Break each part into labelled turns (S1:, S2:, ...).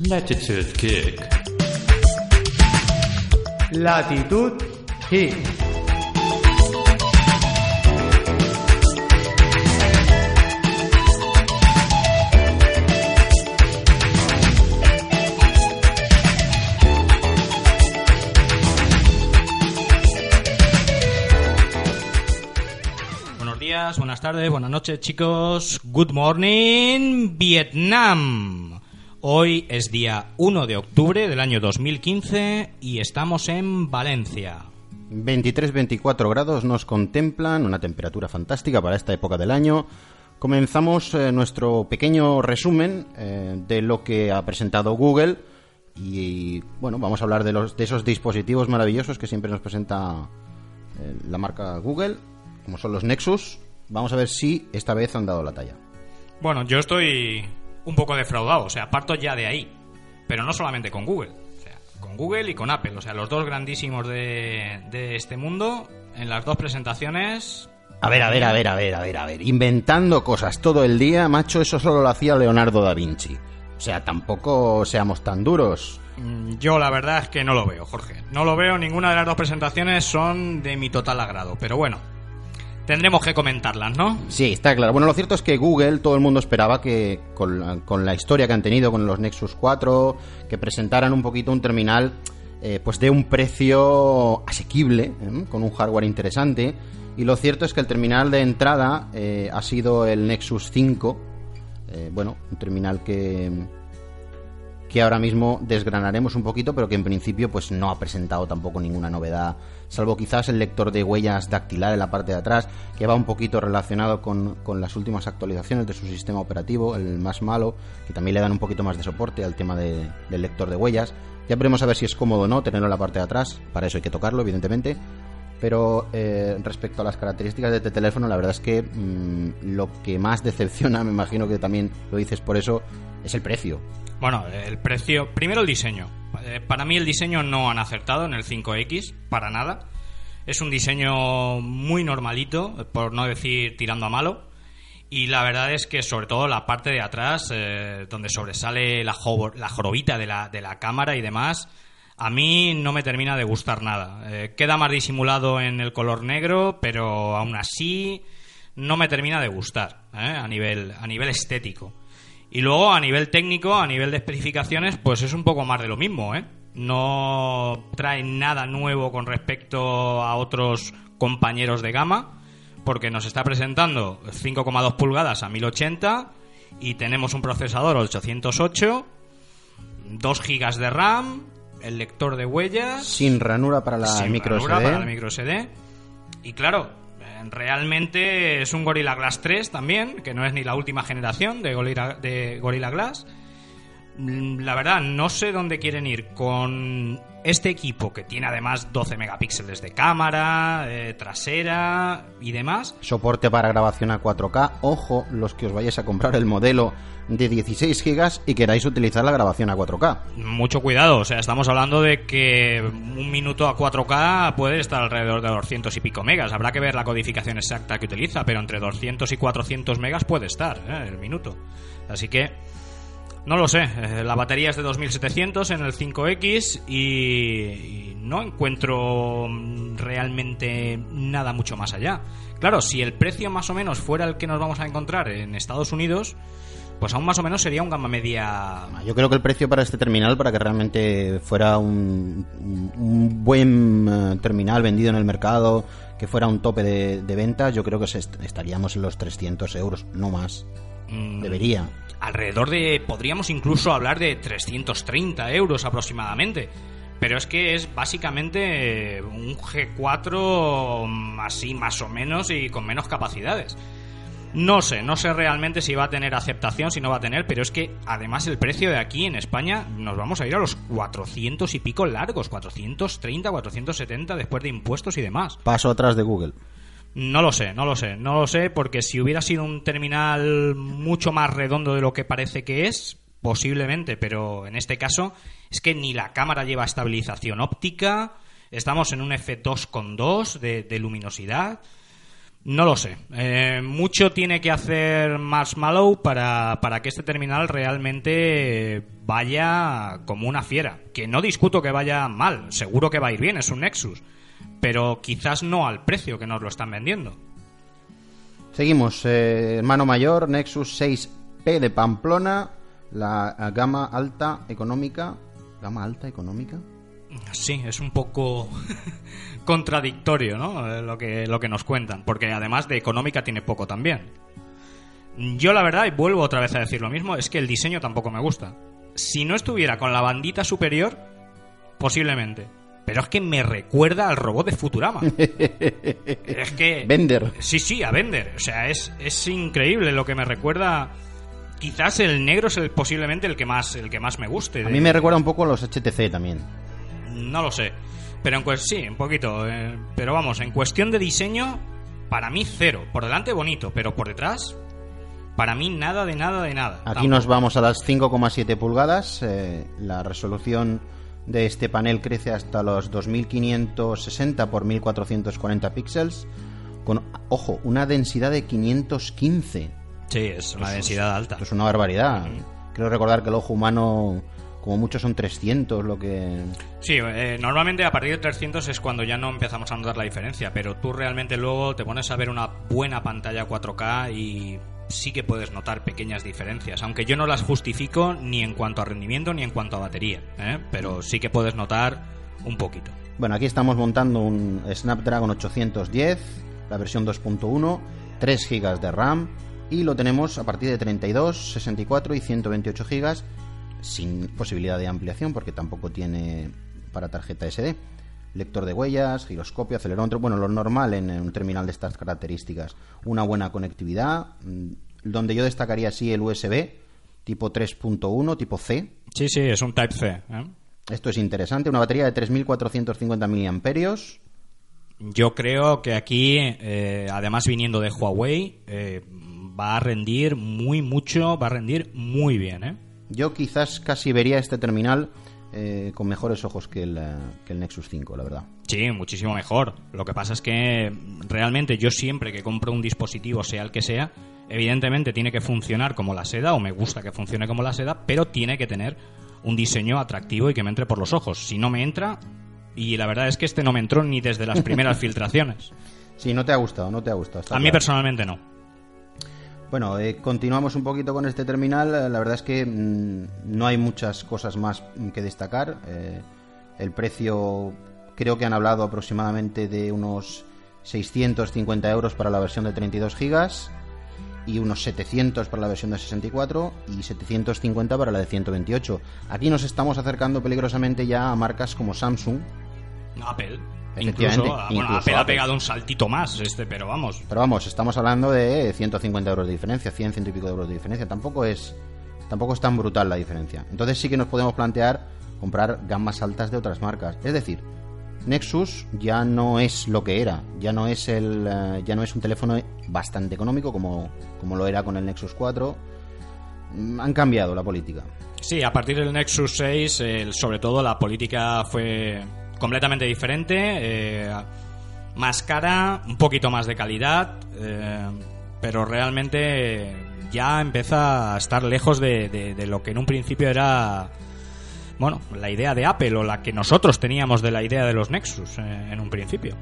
S1: Latitude Kick.
S2: Latitud Kick.
S3: Buenos días, buenas tardes, buenas noches, chicos. Good morning, Vietnam. Hoy es día 1 de octubre del año 2015 y estamos en Valencia.
S4: 23-24 grados nos contemplan, una temperatura fantástica para esta época del año. Comenzamos eh, nuestro pequeño resumen eh, de lo que ha presentado Google y bueno, vamos a hablar de, los, de esos dispositivos maravillosos que siempre nos presenta eh, la marca Google, como son los Nexus. Vamos a ver si esta vez han dado la talla.
S3: Bueno, yo estoy un poco defraudado, o sea, parto ya de ahí. Pero no solamente con Google, o sea, con Google y con Apple, o sea, los dos grandísimos de, de este mundo, en las dos presentaciones
S4: A ver, a ver, a ver, a ver, a ver, a ver. Inventando cosas todo el día, macho, eso solo lo hacía Leonardo da Vinci. O sea, tampoco seamos tan duros.
S3: Mm, Yo la verdad es que no lo veo, Jorge. No lo veo, ninguna de las dos presentaciones son de mi total agrado. Pero bueno, tendremos que comentarlas, ¿no?
S4: Sí, está claro. Bueno, lo cierto es que Google, todo el mundo esperaba que con la, con la historia que han tenido con los Nexus 4, que presentaran un poquito un terminal eh, pues de un precio asequible, ¿eh? con un hardware interesante. Y lo cierto es que el terminal de entrada eh, ha sido el Nexus 5. Eh, bueno, un terminal que, que ahora mismo desgranaremos un poquito, pero que en principio pues no ha presentado tampoco ninguna novedad, salvo quizás el lector de huellas dactilar en la parte de atrás, que va un poquito relacionado con, con las últimas actualizaciones de su sistema operativo, el más malo, que también le dan un poquito más de soporte al tema de- del lector de huellas. Ya veremos a ver si es cómodo o no tenerlo en la parte de atrás, para eso hay que tocarlo, evidentemente. Pero eh, respecto a las características de este teléfono, la verdad es que mm, lo que más decepciona, me imagino que también lo dices por eso, es el precio.
S3: Bueno, el precio. Primero el diseño. Eh, Para mí el diseño no han acertado en el 5X, para nada. Es un diseño muy normalito, por no decir tirando a malo. Y la verdad es que sobre todo la parte de atrás, eh, donde sobresale la, la jorobita de la, de la cámara y demás, a mí no me termina de gustar nada. Eh, queda más disimulado en el color negro, pero aún así no me termina de gustar ¿eh? a, nivel, a nivel estético. Y luego a nivel técnico, a nivel de especificaciones, pues es un poco más de lo mismo, ¿eh? No trae nada nuevo con respecto a otros compañeros de gama, porque nos está presentando 5,2 pulgadas a 1080 y tenemos un procesador 808, 2 GB de RAM, el lector de huellas,
S4: Sin ranura para la
S3: sin
S4: micro
S3: ranura
S4: SD.
S3: para la micro SD. Y claro, eh, realmente es un Gorilla Glass 3 también, que no es ni la última generación de Gorilla, de Gorilla Glass. Mm, La verdad, no sé dónde quieren ir con este equipo que tiene además 12 megapíxeles de cámara, eh, trasera y demás.
S4: Soporte para grabación a 4K. Ojo, los que os vayáis a comprar el modelo de 16 GB y queráis utilizar la grabación a 4K.
S3: Mucho cuidado, o sea, estamos hablando de que un minuto a 4K puede estar alrededor de 200 y pico megas. Habrá que ver la codificación exacta que utiliza, pero entre 200 y 400 megas puede estar ¿eh? el minuto. Así que, no lo sé, eh, la batería es de 2700 en el 5X y, no encuentro realmente nada mucho más allá. Claro, si el precio más o menos fuera el que nos vamos a encontrar en Estados Unidos, pues aún más o menos sería un gama media
S4: Yo creo que el precio para este terminal, para que realmente fuera un, buen eh, terminal vendido en el mercado, que fuera un tope de, de ventas, yo creo que estaríamos en los 300 euros, no más.
S3: Mm,
S4: Debería.
S3: alrededor de, podríamos incluso hablar de 330 euros aproximadamente. Pero es que es básicamente un G4 así más o menos y con menos capacidades. No sé, no sé realmente si va a tener aceptación, si no va a tener, pero es que además el precio de aquí en España nos vamos a ir a los 400 y pico largos, 430, 470 después de impuestos y demás.
S4: Paso atrás de Google.
S3: No lo sé, no lo sé, no lo sé, porque si hubiera sido un terminal mucho más redondo de lo que parece que es, posiblemente, pero en este caso es que ni la cámara lleva estabilización óptica, estamos en un F2.2 de, de luminosidad. No lo sé. Eh, mucho tiene que hacer Marshmallow para, para que este terminal realmente vaya como una fiera. Que no discuto que vaya mal, seguro que va a ir bien, es un Nexus. Pero quizás no al precio que nos lo están vendiendo.
S4: Seguimos, eh, hermano mayor, Nexus 6P de Pamplona, la eh, gama alta económica. ¿Gama alta económica?
S3: Sí, es un poco contradictorio, ¿no? Eh, Lo que, lo que nos cuentan, porque además de económica tiene poco también. Yo la verdad, y vuelvo otra vez a decir lo mismo, es que el diseño tampoco me gusta. Si no estuviera con la bandita superior, posiblemente. Pero es que me recuerda al robot de Futurama. es que...
S4: Bender.
S3: Sí, sí, a Bender. O sea, es, es increíble lo que me recuerda. Quizás el negro es el, posiblemente el que más el que más me guste.
S4: A mí me recuerda un poco a los HTC también.
S3: no lo sé. Pero en cues- sí, un poquito. eh, pero vamos, en cuestión de diseño, para mí cero. Por delante bonito, pero por detrás, para mí nada de nada de nada.
S4: Aquí
S3: Tampoco.
S4: nos vamos a las 5,7 pulgadas. eh, la resolución de este panel crece hasta los 2560 por 1440 píxeles. Con, ojo, una densidad de 515.
S3: Sí, es una densidad alta.
S4: Esto es una barbaridad. Creo recordar que el ojo humano, como mucho, son 300, lo que...
S3: Sí, eh, normalmente a partir de 300 es cuando ya no empezamos a notar la diferencia, pero tú realmente luego te pones a ver una buena pantalla 4K y sí que puedes notar pequeñas diferencias, aunque yo no las justifico ni en cuanto a rendimiento ni en cuanto a batería, ¿eh? pero sí que puedes notar un poquito.
S4: Bueno, aquí estamos montando un Snapdragon 810, la versión 2.1, 3 GB de RAM y lo tenemos a partir de 32, 64 y 128 GB sin posibilidad de ampliación porque tampoco tiene para tarjeta SD. Lector de huellas, giroscopio, acelerómetro, bueno, lo normal en un terminal de estas características. Una buena conectividad, mm, donde yo destacaría sí el USB tipo 3.1, tipo C,
S3: Sí, sí, es un Type-C. ¿eh?
S4: esto es interesante, una batería de 3.450 miliamperios,
S3: Yo creo que aquí, eh, además viniendo de Huawei, eh, va a rendir muy mucho, va a rendir muy bien. ¿eh?
S4: Yo quizás casi vería este terminal eh, con mejores ojos que el, eh, que el Nexus 5, la verdad.
S3: Sí, muchísimo mejor. Lo que pasa es que realmente yo siempre que compro un dispositivo, sea el que sea, evidentemente tiene que funcionar como la seda, o me gusta que funcione como la seda, pero tiene que tener un diseño atractivo y que me entre por los ojos. Si no me entra, y la verdad es que este no me entró ni desde las primeras filtraciones.
S4: Sí, no te ha gustado, no te ha gustado.
S3: A mí
S4: claro.
S3: personalmente no.
S4: Bueno, eh, continuamos un poquito con este terminal. Eh, La verdad es que mm, no hay muchas cosas más mm, que destacar. Eh, el precio, creo que han hablado aproximadamente de unos 650 euros para la versión de 32 gigas y unos 700 para la versión de 64 y 750 para la de 128. Aquí nos estamos acercando peligrosamente ya a marcas como Samsung,
S3: Apple.
S4: Efectivamente,
S3: Incluso, ah, bueno,
S4: incluso
S3: Apple ha pegado un saltito más, este, pero vamos.
S4: Pero vamos, estamos hablando de 150 euros de diferencia, 100, ciento y pico de euros de diferencia. Tampoco es, tampoco es tan brutal la diferencia. Entonces sí que nos podemos plantear comprar gamas altas de otras marcas. Es decir, Nexus ya no es lo que era, ya no es el, eh, ya no es un teléfono bastante económico como, como lo era con el Nexus 4. Mm, Han cambiado la política.
S3: Sí, a partir del Nexus 6, el- sobre todo la política fue completamente diferente, eh, más cara, un poquito más de calidad, eh, pero realmente ya empieza a estar lejos de, de- lo que en un principio era, bueno, la idea de Apple o la que nosotros teníamos de la idea de los Nexus eh, en un principio.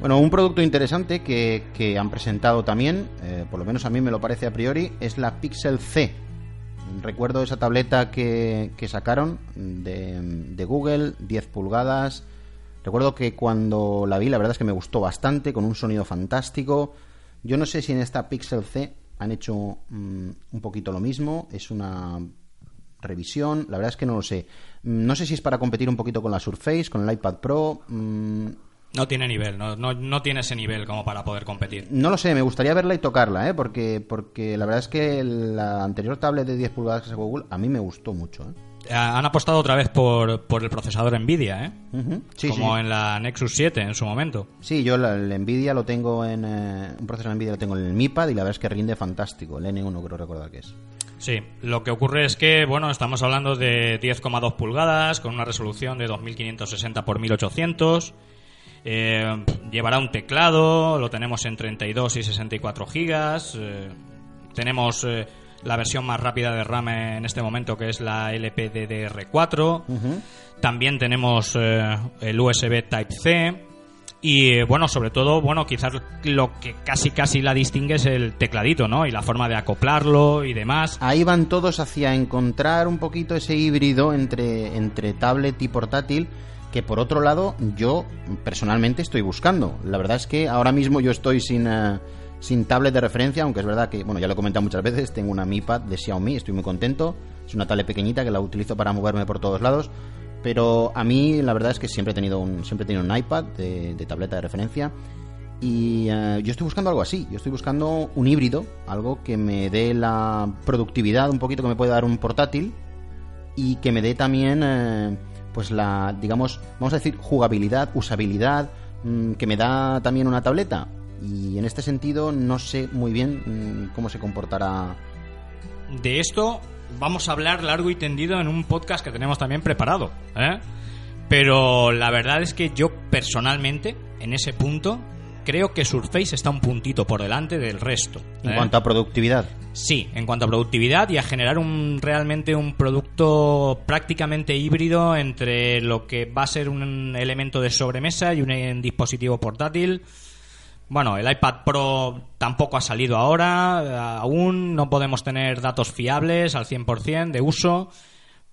S4: Bueno, un producto interesante que, que han presentado también, por lo menos a mí me lo parece a priori, es la Pixel C. Recuerdo esa tableta que, que sacaron de, Google, 10 pulgadas. Recuerdo que cuando la vi, la verdad es que me gustó bastante, con un sonido fantástico. Yo no sé si en esta Pixel C han hecho mm, un poquito lo mismo. Es una revisión, la verdad es que no lo sé. Mm, No sé si es para competir un poquito con la Surface, con el iPad Pro. mm,
S3: No tiene nivel, no, no, no tiene ese nivel como para poder competir.
S4: no lo sé, me gustaría verla y tocarla, ¿eh? Porque, porque la verdad es que la anterior tablet de 10 pulgadas que sacó Google a mí me gustó mucho, ¿eh?
S3: Eh, Han apostado otra vez por, por el procesador Nvidia, ¿eh?
S4: Sí,
S3: como
S4: sí.
S3: en la Nexus 7 en su momento.
S4: Sí, yo la, el Nvidia lo tengo en... eh, un procesador Nvidia lo tengo en el Mi Pad y la verdad es que rinde fantástico. El N1 creo recordar que es.
S3: Sí, lo que ocurre es que, bueno, estamos hablando de 10,2 pulgadas con una resolución de 2560 x 1800 Eh, llevará un teclado, lo tenemos en 32 y 64 gigas. eh, tenemos eh, la versión más rápida de RAM en este momento, que es la LPDDR4. También tenemos el USB Type-C. Y bueno, sobre todo, bueno, quizás lo que casi casi la distingue es el tecladito, ¿no? Y la forma de acoplarlo y demás.
S4: Ahí van todos hacia encontrar un poquito ese híbrido entre, entre tablet y portátil que por otro lado yo personalmente estoy buscando. La verdad es que ahora mismo yo estoy sin, eh, sin tablet de referencia, aunque es verdad que, bueno, ya lo he comentado muchas veces, tengo una Mi Pad de Xiaomi, estoy muy contento. Es una tablet pequeñita que la utilizo para moverme por todos lados. Pero a mí la verdad es que siempre he tenido un, siempre he tenido un iPad de, tableta de referencia. Y eh, yo estoy buscando algo así. Yo estoy buscando un híbrido, algo que me dé la productividad un poquito que me puede dar un portátil y que me dé también, eh, pues la, digamos, vamos a decir, jugabilidad, usabilidad, mm, que me da también una tableta. Y en este sentido no sé muy bien mm, cómo se comportará.
S3: De esto vamos a hablar largo y tendido en un podcast que tenemos también preparado. ¿eh? Pero la verdad es que yo personalmente, en ese punto, creo que Surface está un puntito por delante del resto.
S4: En
S3: ¿eh?
S4: cuanto a productividad,
S3: Sí, en cuanto a productividad y a generar un realmente un producto prácticamente híbrido entre lo que va a ser un elemento de sobremesa y un, eh, dispositivo portátil. Bueno, el iPad Pro tampoco ha salido ahora, eh, aún no podemos tener datos fiables al 100% de uso,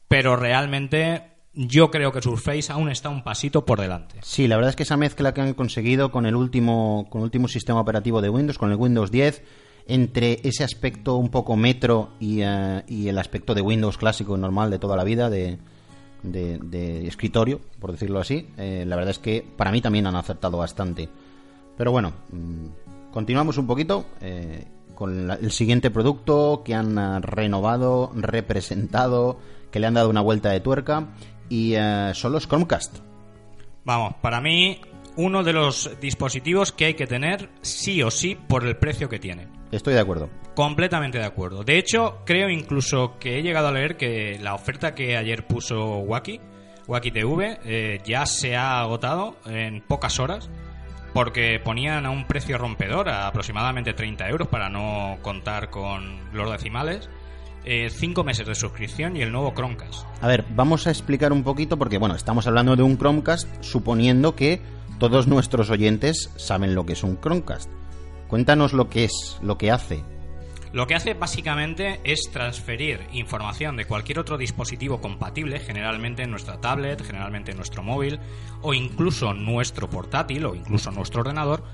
S3: pero realmente yo creo que Surface aún está un pasito por delante.
S4: Sí, la verdad es que esa mezcla que han conseguido con el último, con el último sistema operativo de Windows, con el Windows 10, entre ese aspecto un poco metro y, eh, y el aspecto de Windows clásico normal de toda la vida, de, de- de escritorio, por decirlo así, eh, la verdad es que para mí también han acertado bastante. Pero bueno, mm, continuamos un poquito eh, con el siguiente producto que han renovado, representado, que le han dado una vuelta de tuerca, y eh, son los Chromecast.
S3: Vamos, para mí uno de los dispositivos que hay que tener sí o sí por el precio que tiene.
S4: Estoy de acuerdo.
S3: Completamente de acuerdo. De hecho, creo incluso que he llegado a leer que la oferta que ayer puso Wacky, Wacky TV, eh, ya se ha agotado en pocas horas porque ponían a un precio rompedor, a aproximadamente 30 euros para no contar con los decimales, 5 meses de suscripción y el nuevo Chromecast.
S4: A ver, vamos a explicar un poquito porque, bueno, estamos hablando de un Chromecast suponiendo que todos nuestros oyentes saben lo que es un Chromecast. Cuéntanos lo que es, lo que hace.
S3: Lo que hace básicamente es transferir información de cualquier otro dispositivo compatible, generalmente en nuestra tablet, generalmente en nuestro móvil, o incluso nuestro portátil, o incluso nuestro ordenador,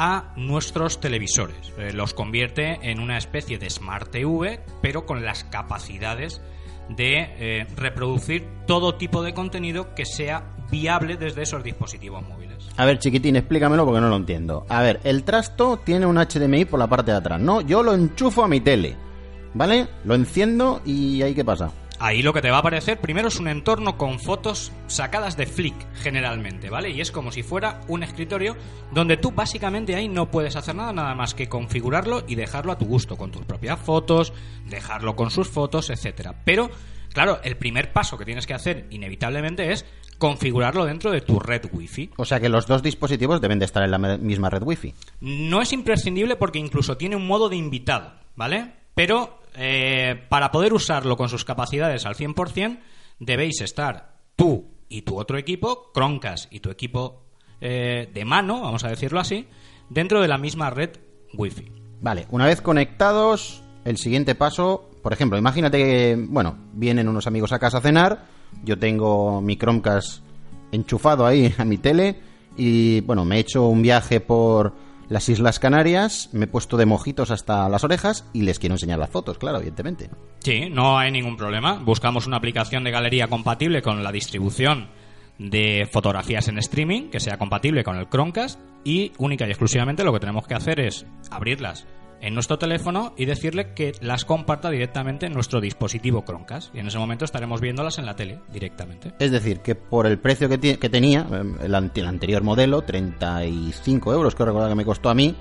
S3: a nuestros televisores. Eh, los convierte en una especie de Smart TV, pero con las capacidades de eh, reproducir todo tipo de contenido que sea viable desde esos dispositivos móviles.
S4: A ver, chiquitín, explícamelo porque no lo entiendo. A ver, el trasto tiene un HDMI por la parte de atrás, ¿no? Yo lo enchufo a mi tele, ¿vale? Lo enciendo y ahí qué pasa.
S3: Ahí lo que te va a aparecer primero es un entorno con fotos sacadas de Flick, generalmente, ¿vale? Y es como si fuera un escritorio donde tú básicamente ahí no puedes hacer nada, nada más que configurarlo y dejarlo a tu gusto, con tus propias fotos, dejarlo con sus fotos, etcétera. Pero, claro, el primer paso que tienes que hacer inevitablemente es configurarlo dentro de tu red Wi-Fi.
S4: O sea que los dos dispositivos deben de estar en la misma red Wi-Fi.
S3: No es imprescindible porque incluso tiene un modo de invitado, ¿vale? Pero eh, para poder usarlo con sus capacidades al 100%, debéis estar tú y tu otro equipo, Chromecast y tu equipo eh, de mano, vamos a decirlo así, dentro de la misma red Wi-Fi.
S4: Vale, una vez conectados, el siguiente paso, por ejemplo, imagínate que, bueno, vienen unos amigos a casa a cenar, yo tengo mi Chromecast enchufado ahí a mi tele y, bueno, me he hecho un viaje por las Islas Canarias, me he puesto de mojitos hasta las orejas y les quiero enseñar las fotos, claro, evidentemente.
S3: Sí, no hay ningún problema. Buscamos una aplicación de galería compatible con la distribución de fotografías en streaming que sea compatible con el Chromecast y única y exclusivamente lo que tenemos que hacer es abrirlas en nuestro teléfono y decirle que las comparta directamente en nuestro dispositivo Chromecast y en ese momento estaremos viéndolas en la tele directamente.
S4: Es decir, que por el precio que, que tenía, eh, el, ante- el anterior modelo, 35 euros, creo recordar que me costó a mí,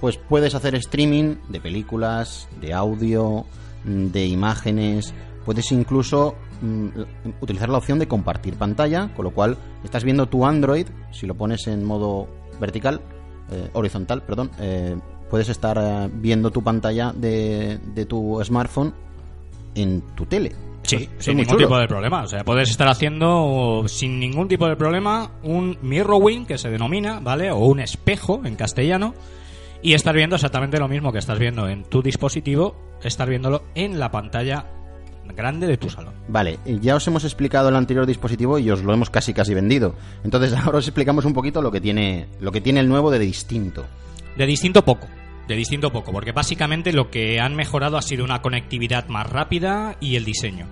S4: pues puedes hacer streaming de películas, de audio, mm, de imágenes, puedes incluso mm, utilizar la opción de compartir pantalla, con lo cual estás viendo tu Android, si lo pones en modo vertical, eh, horizontal, perdón, eh, puedes estar eh, viendo tu pantalla de, de tu smartphone en tu tele.
S3: Sí,
S4: Eso es- eso es
S3: sin ningún
S4: chulo.
S3: tipo de problema. O sea, puedes estar haciendo sin ningún tipo de problema un mirroring que se denomina, ¿vale? O un espejo en castellano y estar viendo exactamente lo mismo que estás viendo en tu dispositivo, estar viéndolo en la pantalla grande de tu salón.
S4: Vale, ya os hemos explicado el anterior dispositivo y os lo hemos casi casi vendido. Entonces ahora os explicamos un poquito lo que tiene, lo que tiene el nuevo de distinto.
S3: De distinto poco. De distinto poco, porque básicamente lo que han mejorado ha sido una conectividad más rápida y el diseño.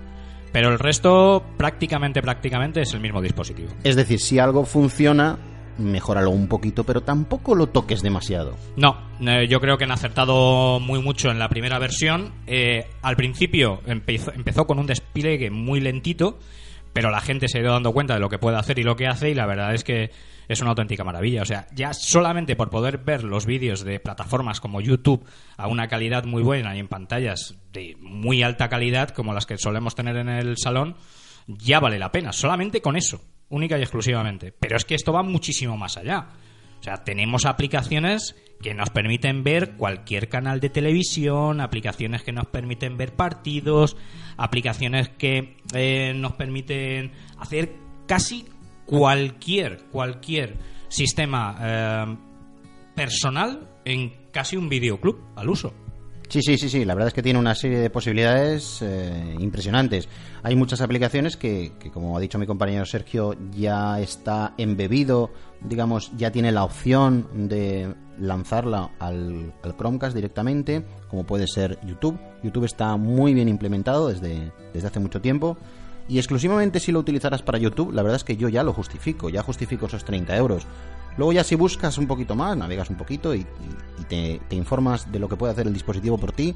S3: Pero el resto prácticamente, prácticamente es el mismo dispositivo.
S4: Es decir, si algo funciona, mejóralo un poquito, pero tampoco lo toques demasiado.
S3: No, eh, yo creo que han acertado muy mucho en la primera versión. Eh, al principio empezó, empezó con un despliegue muy lentito, pero la gente se ha ido dando cuenta de lo que puede hacer y lo que hace y la verdad es que es una auténtica maravilla. O sea, ya solamente por poder ver los vídeos de plataformas como YouTube a una calidad muy buena y en pantallas de muy alta calidad como las que solemos tener en el salón, ya vale la pena. Solamente con eso, única y exclusivamente. Pero es que esto va muchísimo más allá. O sea, tenemos aplicaciones que nos permiten ver cualquier canal de televisión, aplicaciones que nos permiten ver partidos, aplicaciones que eh, nos permiten hacer casi cualquier, cualquier sistema eh, personal en casi un videoclub al uso.
S4: Sí, sí, sí, sí, la verdad es que tiene una serie de posibilidades eh, impresionantes. Hay muchas aplicaciones que, como ha dicho mi compañero Sergio, ya está embebido, digamos, ya tiene la opción de lanzarla al, al Chromecast directamente, como puede ser YouTube. YouTube está muy bien implementado desde, desde hace mucho tiempo. Y exclusivamente si lo utilizaras para YouTube, la verdad es que yo ya lo justifico, ya justifico esos 30 euros. Luego ya si buscas un poquito más, navegas un poquito y, te informas de lo que puede hacer el dispositivo por ti,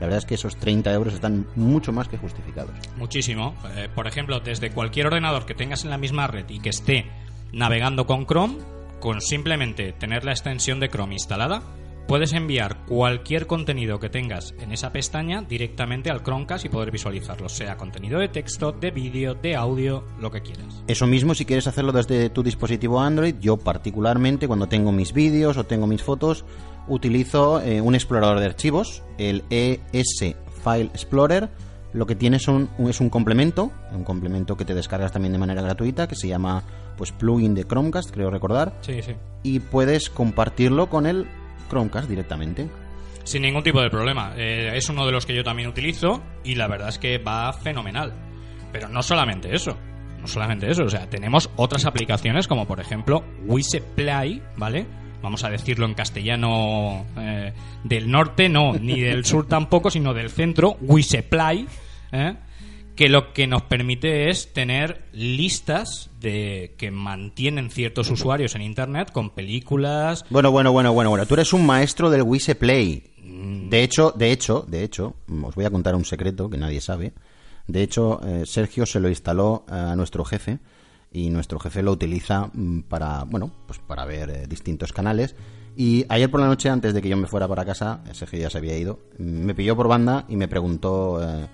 S4: la verdad es que esos 30 euros están mucho más que justificados.
S3: Muchísimo. Eh, por ejemplo, desde cualquier ordenador que tengas en la misma red y que esté navegando con Chrome, con simplemente tener la extensión de Chrome instalada, puedes enviar cualquier contenido que tengas en esa pestaña directamente al Chromecast y poder visualizarlo, sea contenido de texto, de vídeo, de audio, lo que quieras.
S4: Eso mismo si quieres hacerlo desde tu dispositivo Android, yo particularmente cuando tengo mis vídeos o tengo mis fotos, utilizo eh, un explorador de archivos, el ES File Explorer. Lo que tiene son, es un complemento, un complemento que te descargas también de manera gratuita, que se llama pues plugin de Chromecast, creo recordar,
S3: Sí, sí.
S4: y puedes compartirlo con el Chromecast directamente.
S3: Sin ningún tipo de problema. Eh, es uno de los que yo también utilizo y la verdad es que va fenomenal. Pero no solamente eso. No solamente eso. O sea, tenemos otras aplicaciones como por ejemplo Wiseplay, ¿vale? Vamos a decirlo en castellano eh, del norte, no, ni del sur tampoco, sino del centro, Wiseplay, ¿eh? Que lo que nos permite es tener listas de que mantienen ciertos usuarios en internet con películas,
S4: Bueno, bueno, bueno, bueno, bueno. Tú eres un maestro del Wise Play. De hecho, de hecho, de hecho, os voy a contar un secreto que nadie sabe. De hecho, eh, Sergio se lo instaló eh, a nuestro jefe y nuestro jefe lo utiliza mm, para, bueno, pues para ver eh, distintos canales. Y ayer por la noche, antes de que yo me fuera para casa, Sergio ya se había ido, me pilló por banda y me preguntó, eh,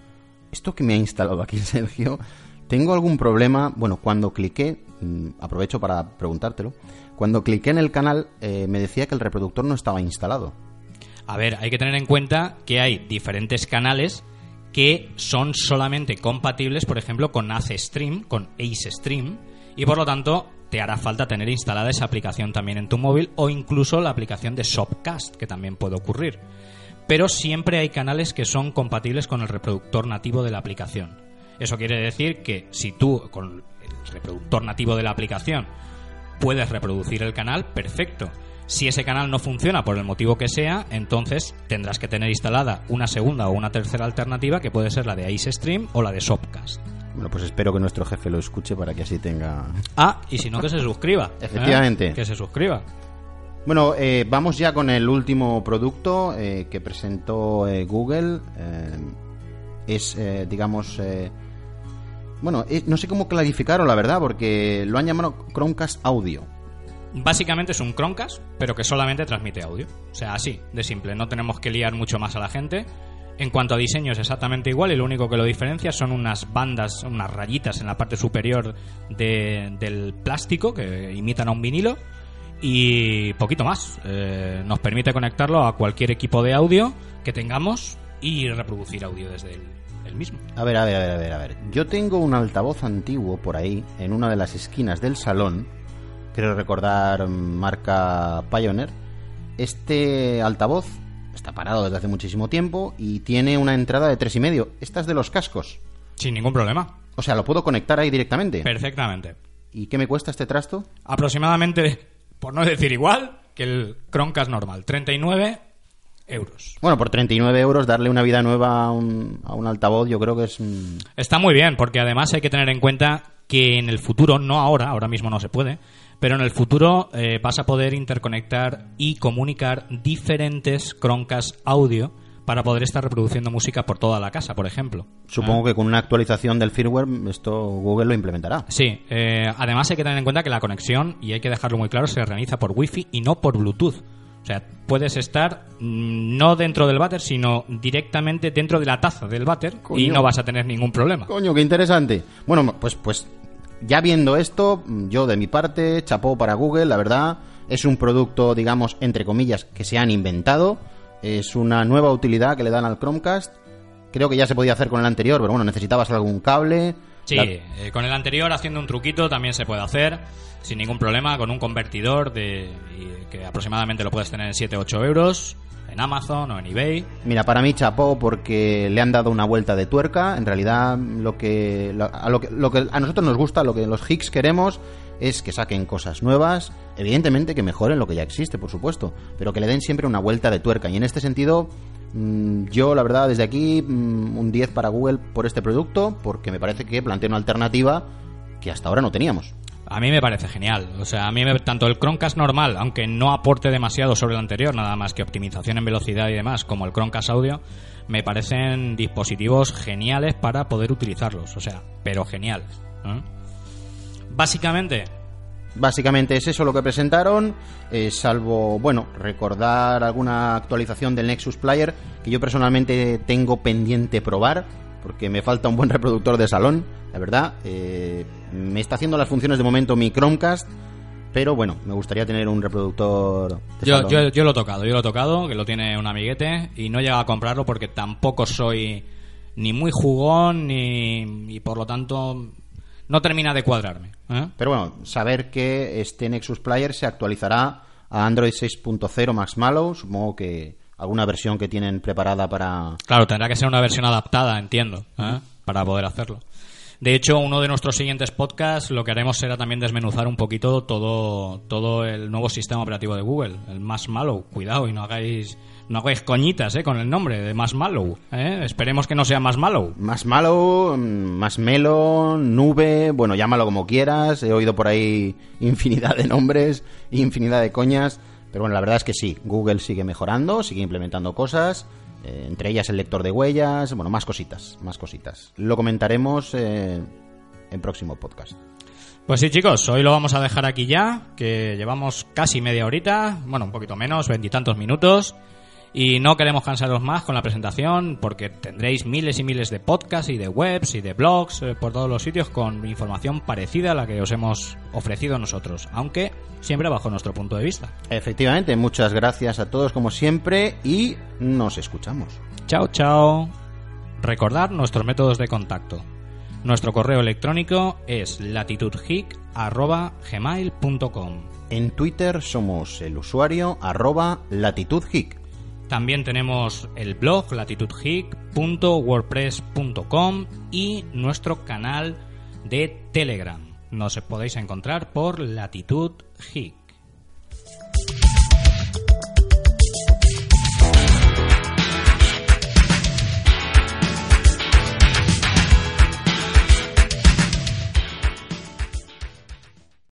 S4: ¿esto que me ha instalado aquí Sergio? ¿Tengo algún problema? Bueno, cuando cliqué, mm, aprovecho para preguntártelo, cuando cliqué en el canal eh, me decía que el reproductor no estaba instalado.
S3: A ver, hay que tener en cuenta que hay diferentes canales que son solamente compatibles, por ejemplo, con Ace Stream, con Ace Stream, y por lo tanto te hará falta tener instalada esa aplicación también en tu móvil o incluso la aplicación de Shopcast, que también puede ocurrir. Pero siempre hay canales que son compatibles con el reproductor nativo de la aplicación. Eso quiere decir que si tú con el reproductor nativo de la aplicación puedes reproducir el canal, perfecto. Si ese canal no funciona por el motivo que sea, entonces tendrás que tener instalada una segunda o una tercera alternativa que puede ser la de Ice Stream o la de Shopcast.
S4: Bueno, pues espero que nuestro jefe lo escuche para que así tenga...
S3: Ah, y si no, que se suscriba. ¿eh?
S4: Efectivamente.
S3: Que se suscriba.
S4: Bueno, eh, vamos ya con el último producto eh, que presentó eh, Google. Eh, es, digamos, bueno, no sé cómo clarificarlo, la verdad, porque lo han llamado Chromecast Audio.
S3: Básicamente es un Chromecast, pero que solamente transmite audio. O sea, así, de simple. No tenemos que liar mucho más a la gente. En cuanto a diseño es exactamente igual y lo único que lo diferencia son unas bandas, unas rayitas en la parte superior de- del plástico que imitan a un vinilo y poquito más. Eh, nos permite conectarlo a cualquier equipo de audio que tengamos y reproducir audio desde el, el mismo.
S4: A ver, a ver, a ver, a ver, a ver. Yo tengo un altavoz antiguo por ahí, en una de las esquinas del salón. Creo recordar mm, marca Pioneer. Este altavoz está parado desde hace muchísimo tiempo y tiene una entrada de tres y medio. Esta es de los cascos.
S3: Sin ningún problema.
S4: O sea, lo puedo conectar ahí directamente.
S3: Perfectamente.
S4: ¿Y qué me cuesta este trasto?
S3: Aproximadamente, por no decir igual, que el Chromecast normal. 39 euros.
S4: Bueno, por 39 euros darle una vida nueva a un, a un altavoz yo creo que es...
S3: Está muy bien, porque además hay que tener en cuenta que en el futuro, no ahora, ahora mismo no se puede, pero en el futuro eh, vas a poder interconectar y comunicar diferentes Chromecast audio para poder estar reproduciendo música por toda la casa, por ejemplo.
S4: Supongo que con una actualización del firmware esto Google lo implementará.
S3: Sí, eh, además hay que tener en cuenta que la conexión, y hay que dejarlo muy claro, se realiza por Wi-Fi y no por Bluetooth. O sea, puedes estar mm, no dentro del váter, sino directamente dentro de la taza del váter y no vas a tener ningún problema.
S4: Coño, qué interesante. Bueno, pues, pues ya viendo esto, yo de mi parte, chapó para Google, la verdad, es un producto, digamos, entre comillas, que se han inventado. Es una nueva utilidad que le dan al Chromecast. Creo que ya se podía hacer con el anterior, pero bueno, necesitabas algún cable.
S3: Sí,
S4: La-
S3: eh, con el anterior haciendo un truquito también se puede hacer sin ningún problema con un convertidor de que aproximadamente lo puedes tener en 7-8 euros en Amazon o en eBay.
S4: Mira, para mí chapó porque le han dado una vuelta de tuerca. En realidad, lo que, lo- a, lo que, lo que a nosotros nos gusta, lo que los Hicks queremos, es que saquen cosas nuevas. Evidentemente que mejoren lo que ya existe, por supuesto, pero que le den siempre una vuelta de tuerca. Y en este sentido, mm, yo, la verdad, desde aquí, mm, un 10 para Google por este producto, porque me parece que plantea una alternativa que hasta ahora no teníamos.
S3: A mí me parece genial. O sea, a mí me, tanto el Chromecast normal, aunque no aporte demasiado sobre el anterior, nada más que optimización en velocidad y demás, como el Chromecast audio, me parecen dispositivos geniales para poder utilizarlos. O sea, pero geniales. ¿eh? Básicamente,
S4: Básicamente es eso lo que presentaron, eh, salvo, bueno, recordar alguna actualización del Nexus Player que yo personalmente tengo pendiente probar, porque me falta un buen reproductor de salón, la verdad. eh, me está haciendo las funciones de momento mi Chromecast, pero bueno, me gustaría tener un reproductor de
S3: Yo,
S4: salón.
S3: yo, yo lo he tocado, yo lo he tocado, que lo tiene un amiguete, y no he llegado a comprarlo porque tampoco soy ni muy jugón, ni, y por lo tanto no termina de cuadrarme. ¿eh?
S4: Pero bueno, saber que este Nexus Player se actualizará a Android 6.0 Max Mallow, supongo que alguna versión que tienen preparada para...
S3: Claro, tendrá que ser una versión adaptada, entiendo, ¿eh? para poder hacerlo. De hecho, uno de nuestros siguientes podcasts lo que haremos será también desmenuzar un poquito todo, todo el nuevo sistema operativo de Google, el más malo. Cuidado y no hagáis, no hagáis coñitas ¿eh? con el nombre de más malo. ¿eh? Esperemos que no sea más malo.
S4: Más malo, mm, más melo, nube, bueno, llámalo como quieras. He oído por ahí infinidad de nombres, infinidad de coñas. Pero bueno, la verdad es que sí, Google sigue mejorando, sigue implementando cosas. eh, entre ellas el lector de huellas, bueno, más cositas, más cositas. Lo comentaremos eh, en próximo podcast.
S3: Pues sí, chicos, hoy lo vamos a dejar aquí ya, que llevamos casi media horita, bueno, un poquito menos, veintitantos minutos. Y no queremos cansaros más con la presentación porque tendréis miles y miles de podcasts y de webs y de blogs eh, por todos los sitios con información parecida a la que os hemos ofrecido nosotros, aunque siempre bajo nuestro punto de vista.
S4: Efectivamente, muchas gracias a todos como siempre y nos escuchamos.
S3: Chao, chao. Recordad nuestros métodos de contacto. Nuestro correo electrónico es latitudgeek.gmail.com
S4: En Twitter somos el usuario arroba latitudgeek.
S3: También tenemos el blog latitudgeek.wordpress.com y nuestro canal de Telegram. Nos podéis encontrar por Latitud.